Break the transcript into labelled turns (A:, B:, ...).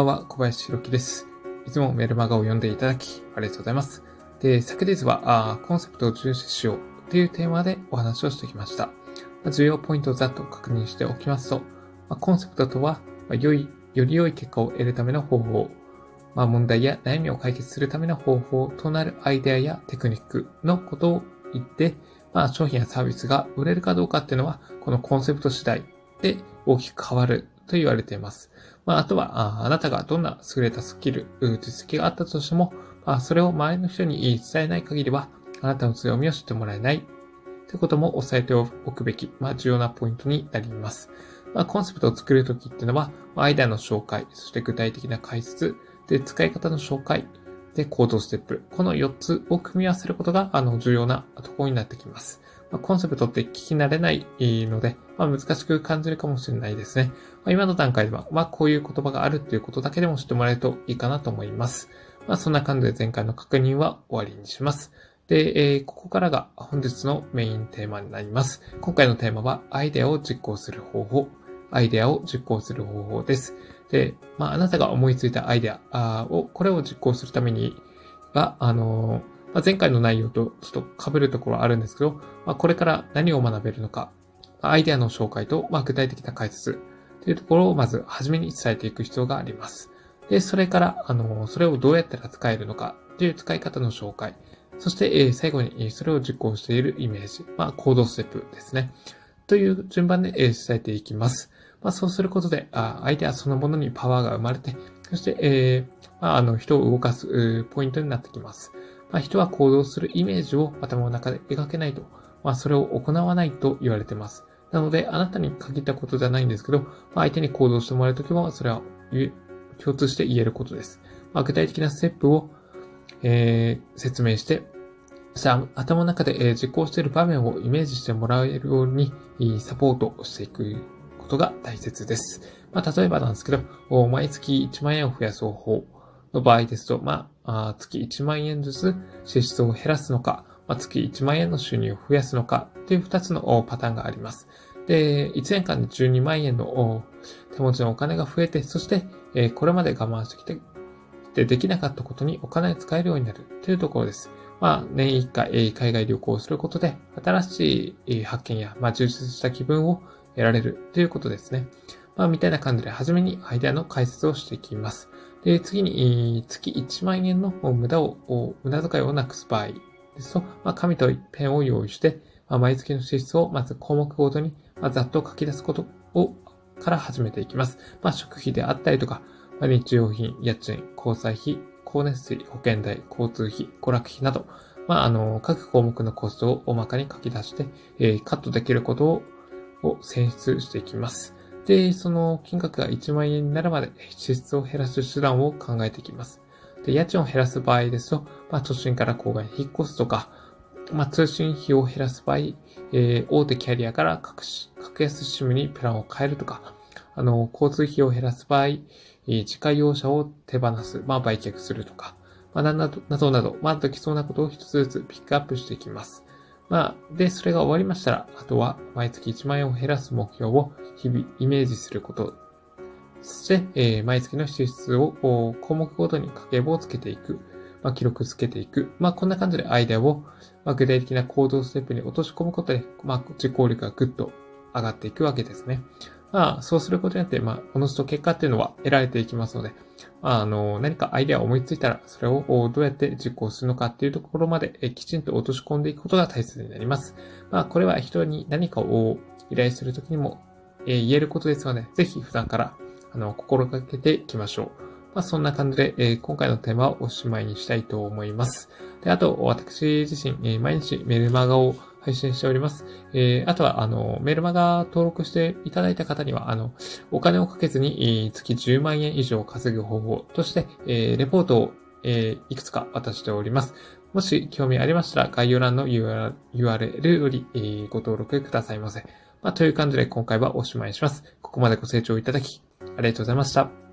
A: ばんは、小林弘樹です。いつもメルマガを読んでいただき、ありがとうございます。で、昨日は、あコンセプトを重視しようというテーマでお話をしてきました。ま、重要ポイントをざっと確認しておきますと、ま、コンセプトとは、ま、良い、より良い結果を得るための方法、まあ、問題や悩みを解決するための方法となるアイデアやテクニックのことを言って、まあ、商品やサービスが売れるかどうかっていうのは、このコンセプト次第で大きく変わると言われています。まあ、あとはあ、あなたがどんな優れたスキル、実績があったとしても、まあ、それを周りの人に伝えない限りは、あなたの強みを知ってもらえない。ということも押さえておくべき、まあ、重要なポイントになります。まあ、コンセプトを作るときっていうのは、アイデアの紹介、そして具体的な解説、で、使い方の紹介、で、行動ステップ。この4つを組み合わせることが、あの、重要なところになってきます。ま、コンセプトって聞き慣れないので、まあ、難しく感じるかもしれないですね。まあ、今の段階では、まあ、こういう言葉があるっていうことだけでも知ってもらえるといいかなと思います。まあ、そんな感じで前回の確認は終わりにします。で、えー、ここからが本日のメインテーマになります。今回のテーマは、アイデアを実行する方法。アイデアを実行する方法です。で、まあ、あなたが思いついたアイデアを、これを実行するためには、あのーまあ、前回の内容とちょっと被るところはあるんですけど、まあ、これから何を学べるのか、アイデアの紹介と、まあ、具体的な解説というところをまず初めに伝えていく必要があります。で、それから、あの、それをどうやったら使えるのかという使い方の紹介。そして、え最後に、それを実行しているイメージ。まあ、行動ステップですね。という順番で、え伝えていきます。まあ、そうすることで、あアイデアそのものにパワーが生まれて、そして、えー、まあ、あの、人を動かすポイントになってきます。まあ、人は行動するイメージを頭の中で描けないと、まあ、それを行わないと言われています。なので、あなたに限ったことじゃないんですけど、まあ、相手に行動してもらうときは、それは共通して言えることです。まあ、具体的なステップを、えー、説明して、さあ、頭の中で、え、実行している場面をイメージしてもらえるように、サポートしていくことが大切です。まあ、例えばなんですけど、毎月1万円を増やす方法の場合ですと、まあ、月1万円ずつ支出を減らすのか、まあ、月1万円の収入を増やすのかという2つのパターンがあります。で、1年間で12万円の手持ちのお金が増えて、そして、えこれまで我慢してきて、で、できなかったことにお金を使えるようになるというところです。まあ、年1回、海外旅行をすることで、新しい発見や、まあ、充実した気分を得られるということですね。まあ、みたいな感じで、初めにアイデアの解説をしていきます。で、次に、月1万円の無駄を、無駄遣いをなくす場合ですと、まあ、紙とペンを用意して、まあ、毎月の支出をまず項目ごとに、まあ、ざっと書き出すことを、から始めていきます。まあ、食費であったりとか、まあ、日用品、家賃、交際費、光熱費、保険代、交通費、娯楽費など、まあ、あの、各項目のコストを大まかに書き出して、えー、カットできることをを選出していきます。で、その金額が1万円になるまで支出を減らす手段を考えていきます。で、家賃を減らす場合ですと、まあ、都心から郊外に引っ越すとか、まあ、通信費を減らす場合、えー、大手キャリアから格格安 SIM にプランを変えるとか、あの、交通費を減らす場合、えー、自家用車を手放す、まあ、売却するとか、まあ、などなど、まあ、できそうなことを一つずつピックアップしていきます。まあ、で、それが終わりましたら、あとは毎月1万円を減らす目標を日々イメージすること。そして、えー、毎月の支出を項目ごとに家計簿をつけていく。まあ、記録つけていく。まあ、こんな感じでアイデアを、まあ、具体的な行動ステップに落とし込むことで、まあ、実行力がぐっと上がっていくわけですね。まあ、そうすることによって、まあ、おのずと結果っていうのは得られていきますので、まあ、あの、何かアイデアを思いついたら、それをどうやって実行するのかっていうところまで、きちんと落とし込んでいくことが大切になります。まあ、これは人に何かを依頼するときにも、え言えることですので、ぜひ普段から、あの、心がけていきましょう。まあ、そんな感じで、えー、今回のテーマはおしまいにしたいと思います。で、あと、私自身、えー、毎日メルマガを配信しております。えー、あとは、あの、メルマガ登録していただいた方には、あの、お金をかけずに、月10万円以上稼ぐ方法として、えー、レポートを、えー、いくつか渡しております。もし興味ありましたら、概要欄の URL より、えー、ご登録くださいませ。まあ、という感じで今回はおしまいします。ここまでご清聴いただき、ありがとうございました。